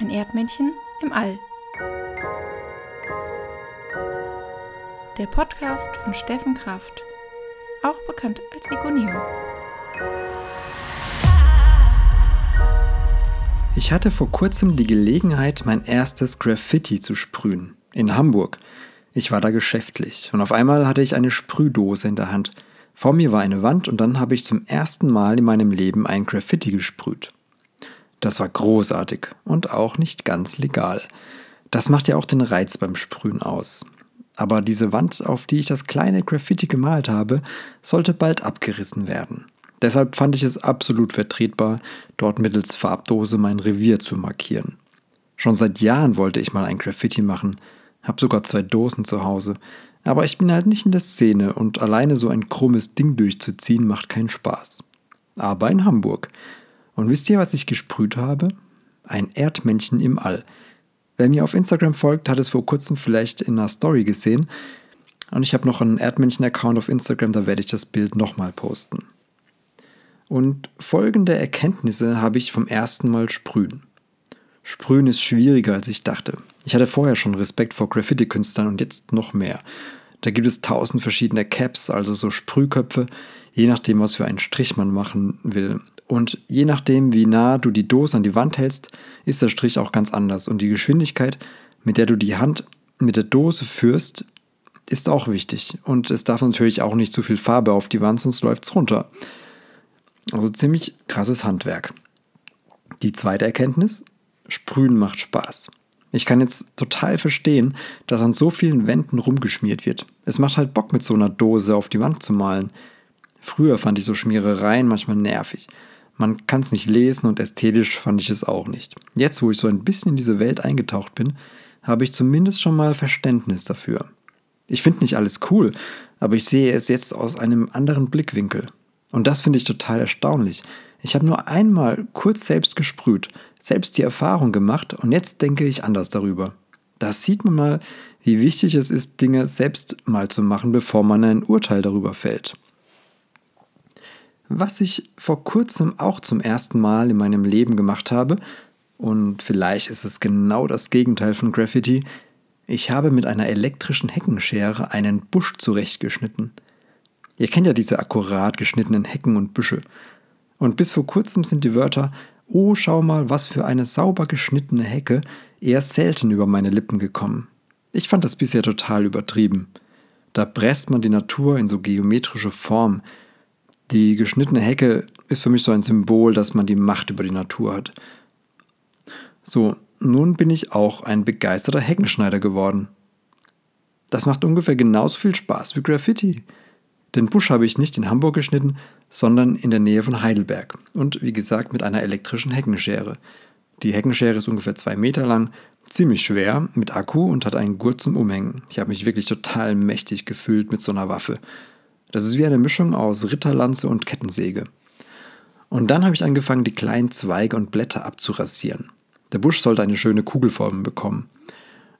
Ein Erdmännchen im All. Der Podcast von Steffen Kraft, auch bekannt als Egoneo. Ich hatte vor kurzem die Gelegenheit, mein erstes Graffiti zu sprühen. In Hamburg. Ich war da geschäftlich und auf einmal hatte ich eine Sprühdose in der Hand. Vor mir war eine Wand und dann habe ich zum ersten Mal in meinem Leben ein Graffiti gesprüht. Das war großartig und auch nicht ganz legal. Das macht ja auch den Reiz beim Sprühen aus. Aber diese Wand, auf die ich das kleine Graffiti gemalt habe, sollte bald abgerissen werden. Deshalb fand ich es absolut vertretbar, dort mittels Farbdose mein Revier zu markieren. Schon seit Jahren wollte ich mal ein Graffiti machen, hab sogar zwei Dosen zu Hause, aber ich bin halt nicht in der Szene und alleine so ein krummes Ding durchzuziehen macht keinen Spaß. Aber in Hamburg. Und wisst ihr, was ich gesprüht habe? Ein Erdmännchen im All. Wer mir auf Instagram folgt, hat es vor kurzem vielleicht in einer Story gesehen. Und ich habe noch einen Erdmännchen-Account auf Instagram, da werde ich das Bild nochmal posten. Und folgende Erkenntnisse habe ich vom ersten Mal sprühen. Sprühen ist schwieriger, als ich dachte. Ich hatte vorher schon Respekt vor Graffiti-Künstlern und jetzt noch mehr. Da gibt es tausend verschiedene Caps, also so Sprühköpfe, je nachdem, was für einen Strich man machen will. Und je nachdem, wie nah du die Dose an die Wand hältst, ist der Strich auch ganz anders. Und die Geschwindigkeit, mit der du die Hand mit der Dose führst, ist auch wichtig. Und es darf natürlich auch nicht zu viel Farbe auf die Wand, sonst läuft es runter. Also ziemlich krasses Handwerk. Die zweite Erkenntnis, Sprühen macht Spaß. Ich kann jetzt total verstehen, dass an so vielen Wänden rumgeschmiert wird. Es macht halt Bock, mit so einer Dose auf die Wand zu malen. Früher fand ich so Schmierereien manchmal nervig. Man kann es nicht lesen und ästhetisch fand ich es auch nicht. Jetzt, wo ich so ein bisschen in diese Welt eingetaucht bin, habe ich zumindest schon mal Verständnis dafür. Ich finde nicht alles cool, aber ich sehe es jetzt aus einem anderen Blickwinkel. Und das finde ich total erstaunlich. Ich habe nur einmal kurz selbst gesprüht, selbst die Erfahrung gemacht und jetzt denke ich anders darüber. Da sieht man mal, wie wichtig es ist, Dinge selbst mal zu machen, bevor man ein Urteil darüber fällt. Was ich vor kurzem auch zum ersten Mal in meinem Leben gemacht habe, und vielleicht ist es genau das Gegenteil von Graffiti, ich habe mit einer elektrischen Heckenschere einen Busch zurechtgeschnitten. Ihr kennt ja diese akkurat geschnittenen Hecken und Büsche. Und bis vor kurzem sind die Wörter Oh, schau mal, was für eine sauber geschnittene Hecke eher selten über meine Lippen gekommen. Ich fand das bisher total übertrieben. Da presst man die Natur in so geometrische Form. Die geschnittene Hecke ist für mich so ein Symbol, dass man die Macht über die Natur hat. So, nun bin ich auch ein begeisterter Heckenschneider geworden. Das macht ungefähr genauso viel Spaß wie Graffiti. Den Busch habe ich nicht in Hamburg geschnitten, sondern in der Nähe von Heidelberg und wie gesagt mit einer elektrischen Heckenschere. Die Heckenschere ist ungefähr zwei Meter lang, ziemlich schwer, mit Akku und hat einen Gurt zum Umhängen. Ich habe mich wirklich total mächtig gefühlt mit so einer Waffe. Das ist wie eine Mischung aus Ritterlanze und Kettensäge. Und dann habe ich angefangen, die kleinen Zweige und Blätter abzurasieren. Der Busch sollte eine schöne Kugelform bekommen.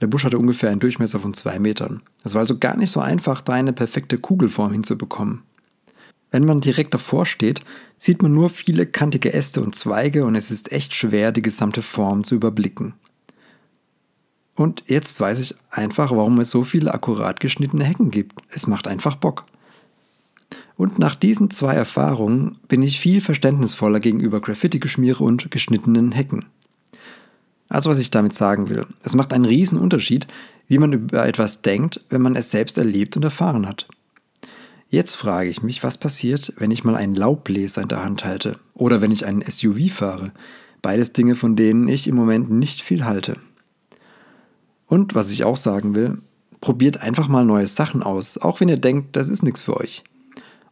Der Busch hatte ungefähr einen Durchmesser von zwei Metern. Es war also gar nicht so einfach, da eine perfekte Kugelform hinzubekommen. Wenn man direkt davor steht, sieht man nur viele kantige Äste und Zweige und es ist echt schwer, die gesamte Form zu überblicken. Und jetzt weiß ich einfach, warum es so viele akkurat geschnittene Hecken gibt. Es macht einfach Bock. Und nach diesen zwei Erfahrungen bin ich viel verständnisvoller gegenüber Graffiti-Geschmiere und geschnittenen Hecken. Also was ich damit sagen will, es macht einen riesen Unterschied, wie man über etwas denkt, wenn man es selbst erlebt und erfahren hat. Jetzt frage ich mich, was passiert, wenn ich mal einen Laubbläser in der Hand halte oder wenn ich einen SUV fahre. Beides Dinge, von denen ich im Moment nicht viel halte. Und was ich auch sagen will, probiert einfach mal neue Sachen aus, auch wenn ihr denkt, das ist nichts für euch.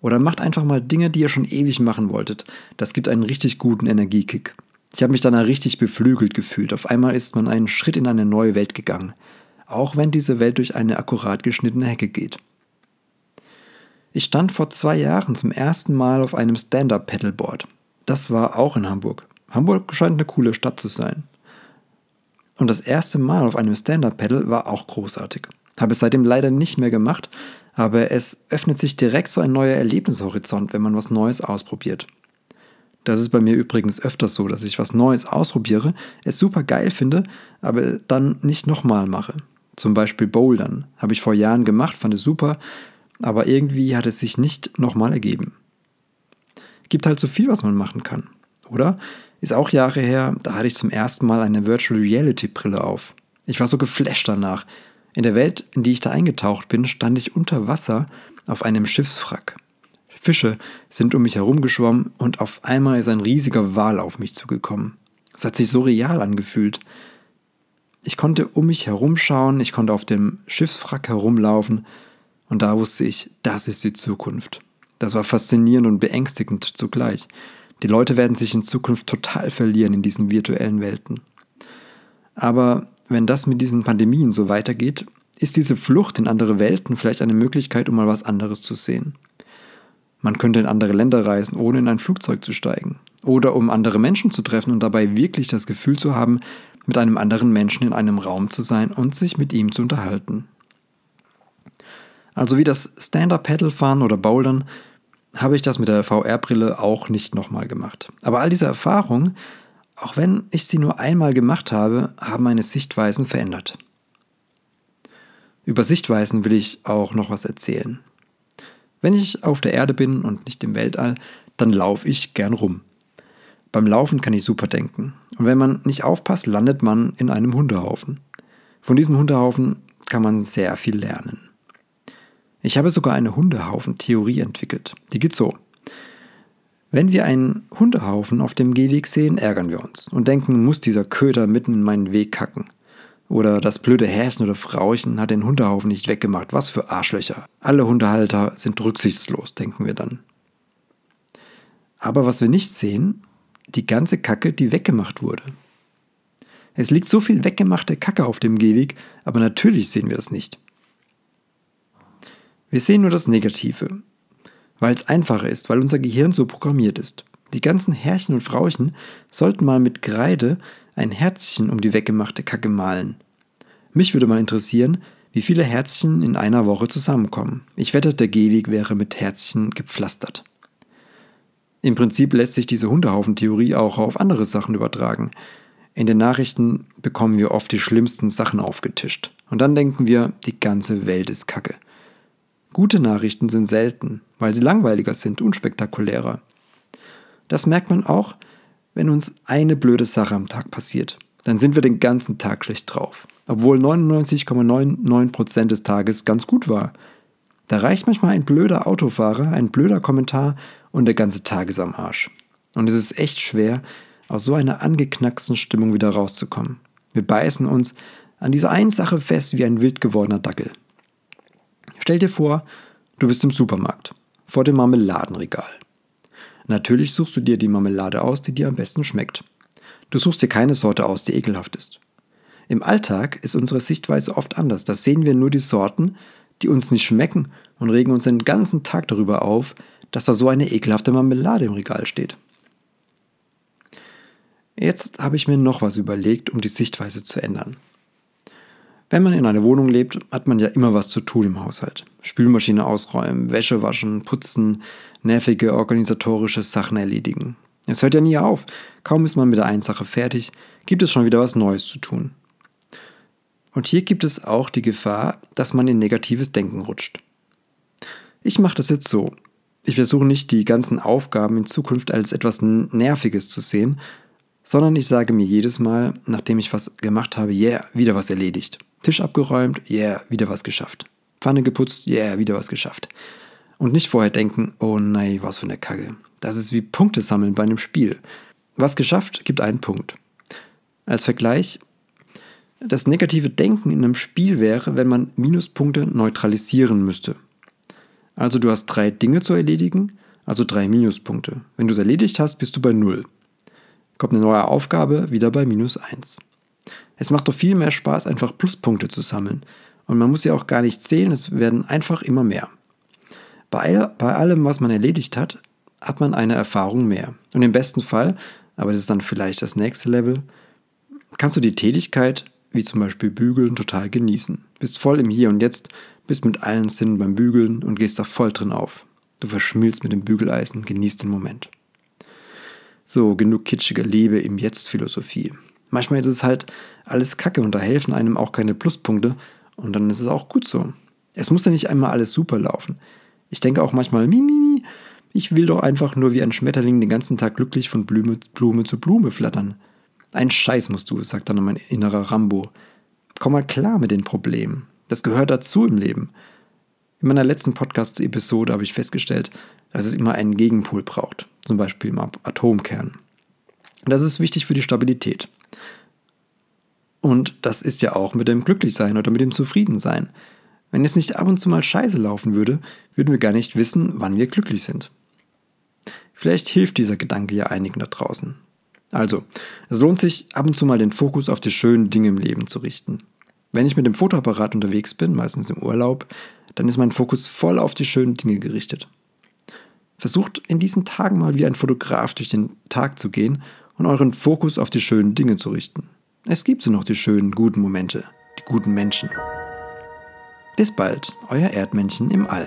Oder macht einfach mal Dinge, die ihr schon ewig machen wolltet. Das gibt einen richtig guten Energiekick. Ich habe mich danach richtig beflügelt gefühlt. Auf einmal ist man einen Schritt in eine neue Welt gegangen, auch wenn diese Welt durch eine akkurat geschnittene Hecke geht. Ich stand vor zwei Jahren zum ersten Mal auf einem Stand-Up-Pedalboard. Das war auch in Hamburg. Hamburg scheint eine coole Stadt zu sein. Und das erste Mal auf einem Stand-Up-Pedal war auch großartig. Habe es seitdem leider nicht mehr gemacht, aber es öffnet sich direkt so ein neuer Erlebnishorizont, wenn man was Neues ausprobiert. Das ist bei mir übrigens öfters so, dass ich was Neues ausprobiere, es super geil finde, aber dann nicht nochmal mache. Zum Beispiel Bouldern. Habe ich vor Jahren gemacht, fand es super, aber irgendwie hat es sich nicht nochmal ergeben. Gibt halt so viel, was man machen kann, oder? Ist auch Jahre her, da hatte ich zum ersten Mal eine Virtual Reality Brille auf. Ich war so geflasht danach. In der Welt, in die ich da eingetaucht bin, stand ich unter Wasser auf einem Schiffswrack. Fische sind um mich herumgeschwommen und auf einmal ist ein riesiger Wal auf mich zugekommen. Es hat sich so real angefühlt. Ich konnte um mich herumschauen, ich konnte auf dem Schiffswrack herumlaufen und da wusste ich, das ist die Zukunft. Das war faszinierend und beängstigend zugleich. Die Leute werden sich in Zukunft total verlieren in diesen virtuellen Welten. Aber wenn das mit diesen Pandemien so weitergeht, ist diese Flucht in andere Welten vielleicht eine Möglichkeit, um mal was anderes zu sehen. Man könnte in andere Länder reisen, ohne in ein Flugzeug zu steigen. Oder um andere Menschen zu treffen und dabei wirklich das Gefühl zu haben, mit einem anderen Menschen in einem Raum zu sein und sich mit ihm zu unterhalten. Also wie das Stand-Up-Paddle-Fahren oder Bouldern habe ich das mit der VR-Brille auch nicht nochmal gemacht. Aber all diese Erfahrungen, auch wenn ich sie nur einmal gemacht habe, haben meine Sichtweisen verändert. Über Sichtweisen will ich auch noch was erzählen. Wenn ich auf der Erde bin und nicht im Weltall, dann laufe ich gern rum. Beim Laufen kann ich super denken. Und wenn man nicht aufpasst, landet man in einem Hundehaufen. Von diesen Hundehaufen kann man sehr viel lernen. Ich habe sogar eine Hundehaufen-Theorie entwickelt. Die geht so. Wenn wir einen Hundehaufen auf dem Gehweg sehen, ärgern wir uns und denken, muss dieser Köder mitten in meinen Weg kacken. Oder das blöde Häschen oder Frauchen hat den Hundehaufen nicht weggemacht. Was für Arschlöcher. Alle Hundehalter sind rücksichtslos, denken wir dann. Aber was wir nicht sehen, die ganze Kacke, die weggemacht wurde. Es liegt so viel weggemachte Kacke auf dem Gehweg, aber natürlich sehen wir das nicht. Wir sehen nur das Negative, weil es einfacher ist, weil unser Gehirn so programmiert ist. Die ganzen Herrchen und Frauchen sollten mal mit Kreide ein Herzchen um die weggemachte Kacke malen. Mich würde mal interessieren, wie viele Herzchen in einer Woche zusammenkommen. Ich wette, der Gehweg wäre mit Herzchen gepflastert. Im Prinzip lässt sich diese Hundehaufen-Theorie auch auf andere Sachen übertragen. In den Nachrichten bekommen wir oft die schlimmsten Sachen aufgetischt. Und dann denken wir, die ganze Welt ist Kacke. Gute Nachrichten sind selten, weil sie langweiliger sind, unspektakulärer. Das merkt man auch, wenn uns eine blöde Sache am Tag passiert, dann sind wir den ganzen Tag schlecht drauf. Obwohl 99,99% des Tages ganz gut war. Da reicht manchmal ein blöder Autofahrer, ein blöder Kommentar und der ganze Tag ist am Arsch. Und es ist echt schwer, aus so einer angeknacksten Stimmung wieder rauszukommen. Wir beißen uns an dieser einen Sache fest wie ein wild gewordener Dackel. Stell dir vor, du bist im Supermarkt, vor dem Marmeladenregal. Natürlich suchst du dir die Marmelade aus, die dir am besten schmeckt. Du suchst dir keine Sorte aus, die ekelhaft ist. Im Alltag ist unsere Sichtweise oft anders. Da sehen wir nur die Sorten, die uns nicht schmecken und regen uns den ganzen Tag darüber auf, dass da so eine ekelhafte Marmelade im Regal steht. Jetzt habe ich mir noch was überlegt, um die Sichtweise zu ändern. Wenn man in einer Wohnung lebt, hat man ja immer was zu tun im Haushalt. Spülmaschine ausräumen, Wäsche waschen, putzen, nervige organisatorische Sachen erledigen. Es hört ja nie auf. Kaum ist man mit der einen Sache fertig, gibt es schon wieder was Neues zu tun. Und hier gibt es auch die Gefahr, dass man in negatives Denken rutscht. Ich mache das jetzt so. Ich versuche nicht die ganzen Aufgaben in Zukunft als etwas Nerviges zu sehen, sondern ich sage mir jedes Mal, nachdem ich was gemacht habe, yeah, wieder was erledigt. Tisch abgeräumt, yeah, wieder was geschafft. Pfanne geputzt, yeah, wieder was geschafft. Und nicht vorher denken, oh nein, was für eine Kacke. Das ist wie Punkte sammeln bei einem Spiel. Was geschafft, gibt einen Punkt. Als Vergleich, das negative Denken in einem Spiel wäre, wenn man Minuspunkte neutralisieren müsste. Also du hast drei Dinge zu erledigen, also drei Minuspunkte. Wenn du es erledigt hast, bist du bei 0. Kommt eine neue Aufgabe, wieder bei minus 1. Es macht doch viel mehr Spaß, einfach Pluspunkte zu sammeln. Und man muss ja auch gar nicht zählen, es werden einfach immer mehr. Bei, bei allem, was man erledigt hat, hat man eine Erfahrung mehr. Und im besten Fall, aber das ist dann vielleicht das nächste Level, kannst du die Tätigkeit, wie zum Beispiel Bügeln, total genießen. Bist voll im Hier und Jetzt, bist mit allen Sinnen beim Bügeln und gehst da voll drin auf. Du verschmilzt mit dem Bügeleisen, genießt den Moment. So, genug kitschige Liebe im Jetzt-Philosophie. Manchmal ist es halt alles Kacke und da helfen einem auch keine Pluspunkte und dann ist es auch gut so. Es muss ja nicht einmal alles super laufen. Ich denke auch manchmal, mi, ich will doch einfach nur wie ein Schmetterling den ganzen Tag glücklich von Blume, Blume zu Blume flattern. Ein Scheiß musst du, sagt dann mein innerer Rambo. Komm mal klar mit den Problemen. Das gehört dazu im Leben. In meiner letzten Podcast-Episode habe ich festgestellt, dass es immer einen Gegenpol braucht, zum Beispiel im Atomkern. Das ist wichtig für die Stabilität. Und das ist ja auch mit dem Glücklichsein oder mit dem Zufriedensein. Wenn es nicht ab und zu mal scheiße laufen würde, würden wir gar nicht wissen, wann wir glücklich sind. Vielleicht hilft dieser Gedanke ja einigen da draußen. Also, es lohnt sich, ab und zu mal den Fokus auf die schönen Dinge im Leben zu richten. Wenn ich mit dem Fotoapparat unterwegs bin, meistens im Urlaub, dann ist mein Fokus voll auf die schönen Dinge gerichtet. Versucht in diesen Tagen mal wie ein Fotograf durch den Tag zu gehen und euren Fokus auf die schönen Dinge zu richten. Es gibt so noch die schönen, guten Momente, die guten Menschen. Bis bald, euer Erdmännchen im All.